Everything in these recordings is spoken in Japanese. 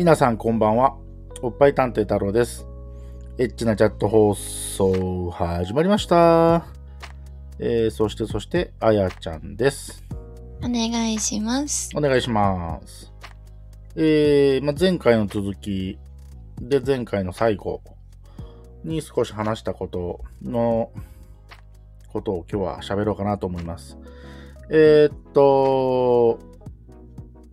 皆さんこんばんは。おっぱい探偵太郎です。エッチなチャット放送始まりました。えー、そしてそして、あやちゃんです。お願いします。お願いします。えー、まあ、前回の続きで前回の最後に少し話したことのことを今日は喋ろうかなと思います。えー、っと、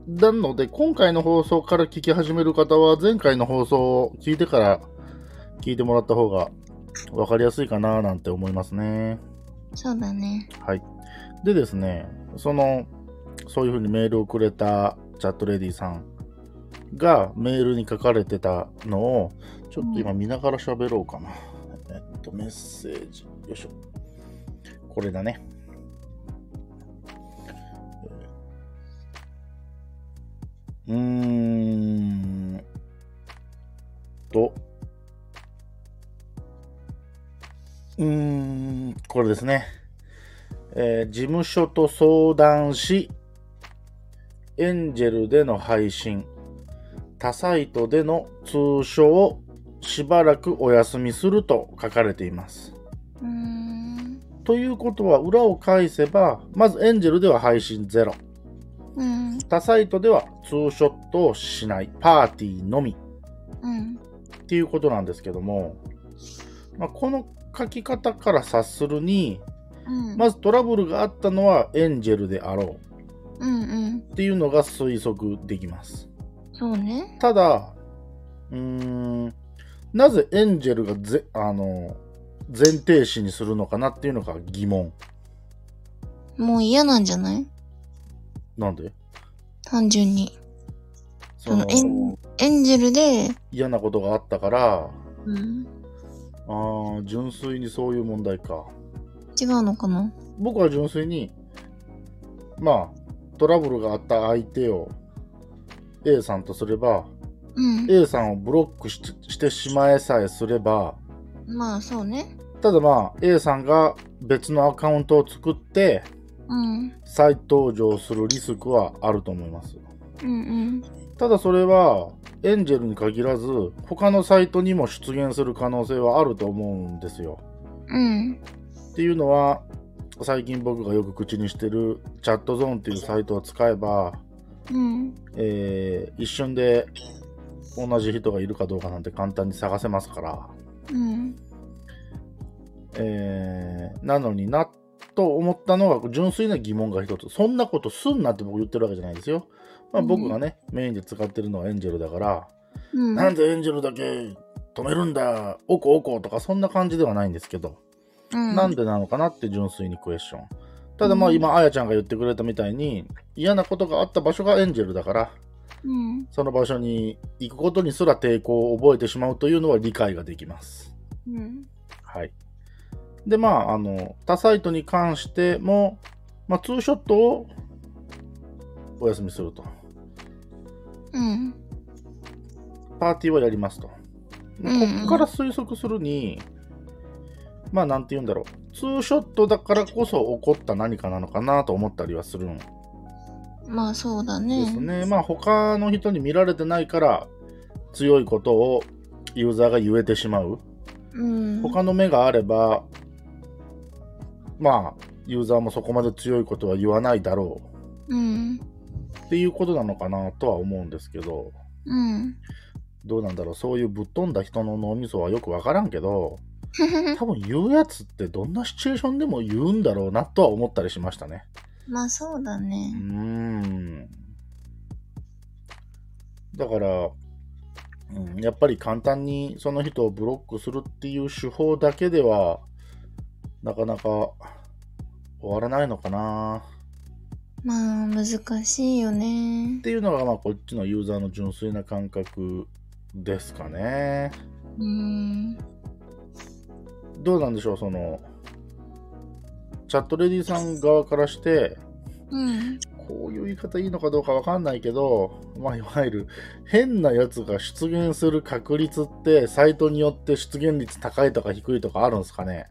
なので今回の放送から聞き始める方は前回の放送を聞いてから聞いてもらった方が分かりやすいかななんて思いますね。そうだね。はい。でですね、その、そういうふうにメールをくれたチャットレディさんがメールに書かれてたのを、ちょっと今見ながら喋ろうかな。えっと、メッセージ。よいしょ。これだね。うーんと、うーん、これですね。えー事務所と相談し、エンジェルでの配信、他サイトでの通所をしばらくお休みすると書かれています。ということは、裏を返せば、まずエンジェルでは配信ゼロ。うん。他サイトではツーショットをしない。パーティーのみ。うん。っていうことなんですけども、まあ、この書き方から察するに、うん。まずトラブルがあったのはエンジェルであろううんうん。っていうのが推測できます。そうね。ただ、うーん、なぜエンジェルがぜあの前提詞にするのかなっていうのが疑問。もう嫌なんじゃない？なんで？単純に。そそのエンエンジェルで、嫌なことがあったから、うん。あー純粋にそういう問題か。違うのかな？僕は純粋に、まあ、トラブルがあった相手を A さんとすれば、うん。A さんをブロックししてしまえさえすれば、まあそうね。ただまあ、A さんが別のアカウントを作って、うん。再登場するリスクはあると思います。うんうん。ただそれは、エンジェルに限らず、他のサイトにも出現する可能性はあると思うんですよ。うん。っていうのは、最近僕がよく口にしてるチャットゾーンっていうサイトを使えば、うん。えー一瞬で同じ人がいるかどうかなんて簡単に探せますから、うん。えーなのになっと思ったのが純粋な疑問が一つ。そんなことすんなって僕言ってるわけじゃないですよ。まあ、うん僕がね、メインで使ってるのはエンジェルだから、うん。なんでエンジェルだけ止めるんだ、おこおことかそんな感じではないんですけど、うん。なんでなのかなって純粋にクエスチョン。ただまあうん今、あやちゃんが言ってくれたみたいに、嫌なことがあった場所がエンジェルだから、うん。その場所に行くことにすら抵抗を覚えてしまうというのは理解ができます。うん。はい。で、まあ、あの、他サイトに関しても、まあ、ツーショットをお休みすると。うん。パーティーはやりますと。うんうんこっから推測するに、まあ、なんて言うんだろう。ツーショットだからこそ起こった何かなのかなと思ったりはするんまあそうだでね。すね。まあ、他の人に見られてないから、強いことをユーザーが言えてしまう。うん。他の目があれば、まあ、ユーザーもそこまで強いことは言わないだろうん。うっていうことなのかなとは思うんですけど、うん。どうなんだろう、そういうぶっ飛んだ人の脳みそはよくわからんけど、多分言うやつってどんなシチュエーションでも言うんだろうなとは思ったりしましたね。まあそうだね。ん。だから、うん、やっぱり簡単にその人をブロックするっていう手法だけでは、なかなか終わらないのかなまあ難しいよねっ。ていうのが、まあ、こっちのユーザーの純粋な感覚ですかね。うん。どうなんでしょう、その、チャットレディさん側からして、うん。こういう言い方いいのかどうかわかんないけど、まあ、いわゆる変なやつが出現する確率って、サイトによって出現率高いとか低いとかあるんですかね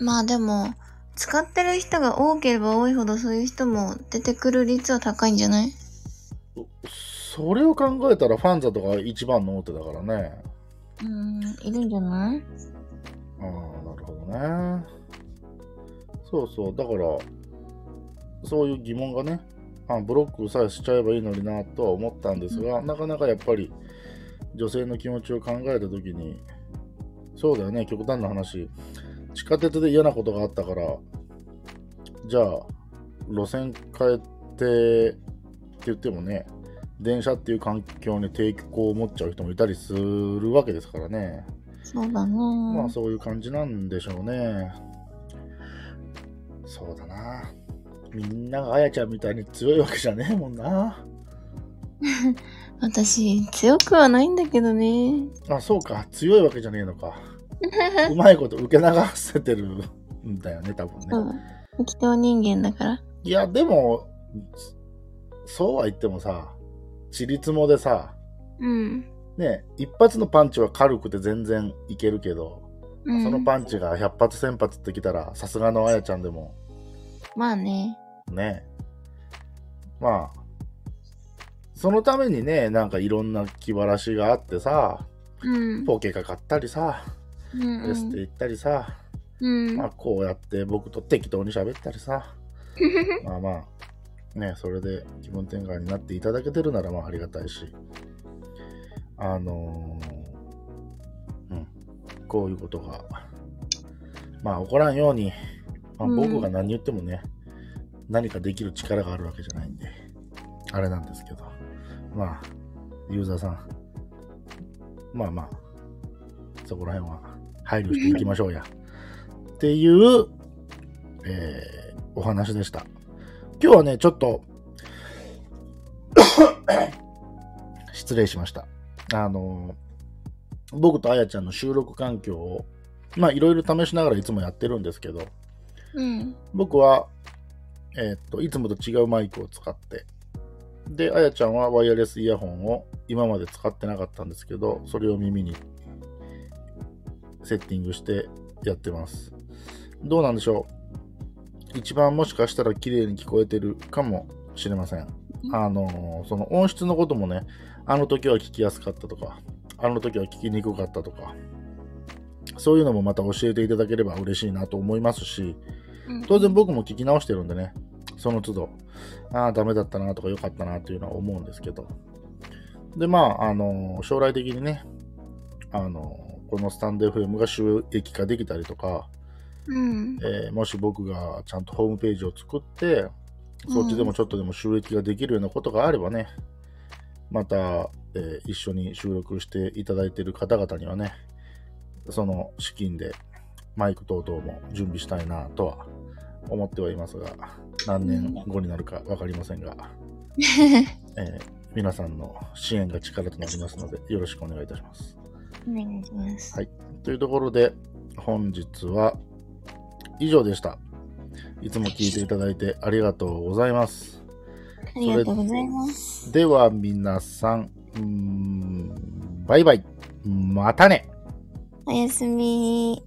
まあでも、使ってる人が多ければ多いほどそういう人も出てくる率は高いんじゃない？それを考えたらファンザとか一番の大手だからね。うん、いるんじゃない？ああ、なるほどね。そうそう、だから、そういう疑問がね、あブロックさえしちゃえばいいのになとは思ったんですが、なかなかやっぱり女性の気持ちを考えたときに、そうだよね、極端な話、地下鉄で嫌なことがあったから、じゃあ、路線変えてって言ってもね、電車っていう環境に抵抗を持っちゃう人もいたりするわけですからね。そうだね。まあそういう感じなんでしょうね。そうだな。みんながあやちゃんみたいに強いわけじゃねえもんな。私、強くはないんだけどね。あ、そうか。強いわけじゃねえのか。うまいこと受け流せてるんだよね、多分ね。うん。適当人間だから。いや、でも、そうは言ってもさ、ちりつもでさ、うん。ね、一発のパンチは軽くて全然いけるけど、うん、そのパンチが100発1000発ってきたら、さすがのあやちゃんでも、まあね。ね。まあ、そのためにね、なんかいろんな気晴らしがあってさ、うん。ポケカ買ったりさ、うんエステ行ったりさ、うん。まあこうやって僕と適当に喋ったりさ、まあまあ、ね、それで気分転換になっていただけてるならまあありがたいし、あのーうん、こういうことが、まあ起こらんように、まあ、うん。僕が何言ってもね、何かできる力があるわけじゃないんで、あれなんですけど、まあ、ユーザーさん、まあまあ、そこら辺は配慮していきましょうや。っていう、えーお話でした。今日はね、ちょっと、失礼しました。あの、僕とあやちゃんの収録環境を、まあいろいろ試しながらいつもやってるんですけど、うん。僕は、えーっと、いつもと違うマイクを使って、で、あやちゃんはワイヤレスイヤホンを今まで使ってなかったんですけど、それを耳にセッティングしてやってます。どうなんでしょう？一番もしかしたら綺麗に聞こえてるかもしれません。あのーその音質のこともね、あの時は聞きやすかったとか、あの時は聞きにくかったとか、そういうのもまた教えていただければ嬉しいなと思いますし、当然僕も聞き直してるんでね、その都度、ああ、ダメだったなとか良かったなというのは思うんですけど。で、まあ、あの、将来的にね、あの、このスタンド FM が収益化できたりとか、うん。えーもし僕がちゃんとホームページを作って、そっちでもちょっとでも収益ができるようなことがあればね、また、えー一緒に収録していただいている方々にはね、その資金でマイク等々も準備したいなとは思ってはいますが、何年後になるか分かりませんが、えー皆さんの支援が力となりますので、よろしくお願いいたします。お願いします。はい。というところで、本日は以上でした。いつも聞いていただいてありがとうございます。ありがとうございます。では皆さん、うーんバイバイ。またね。おやすみ。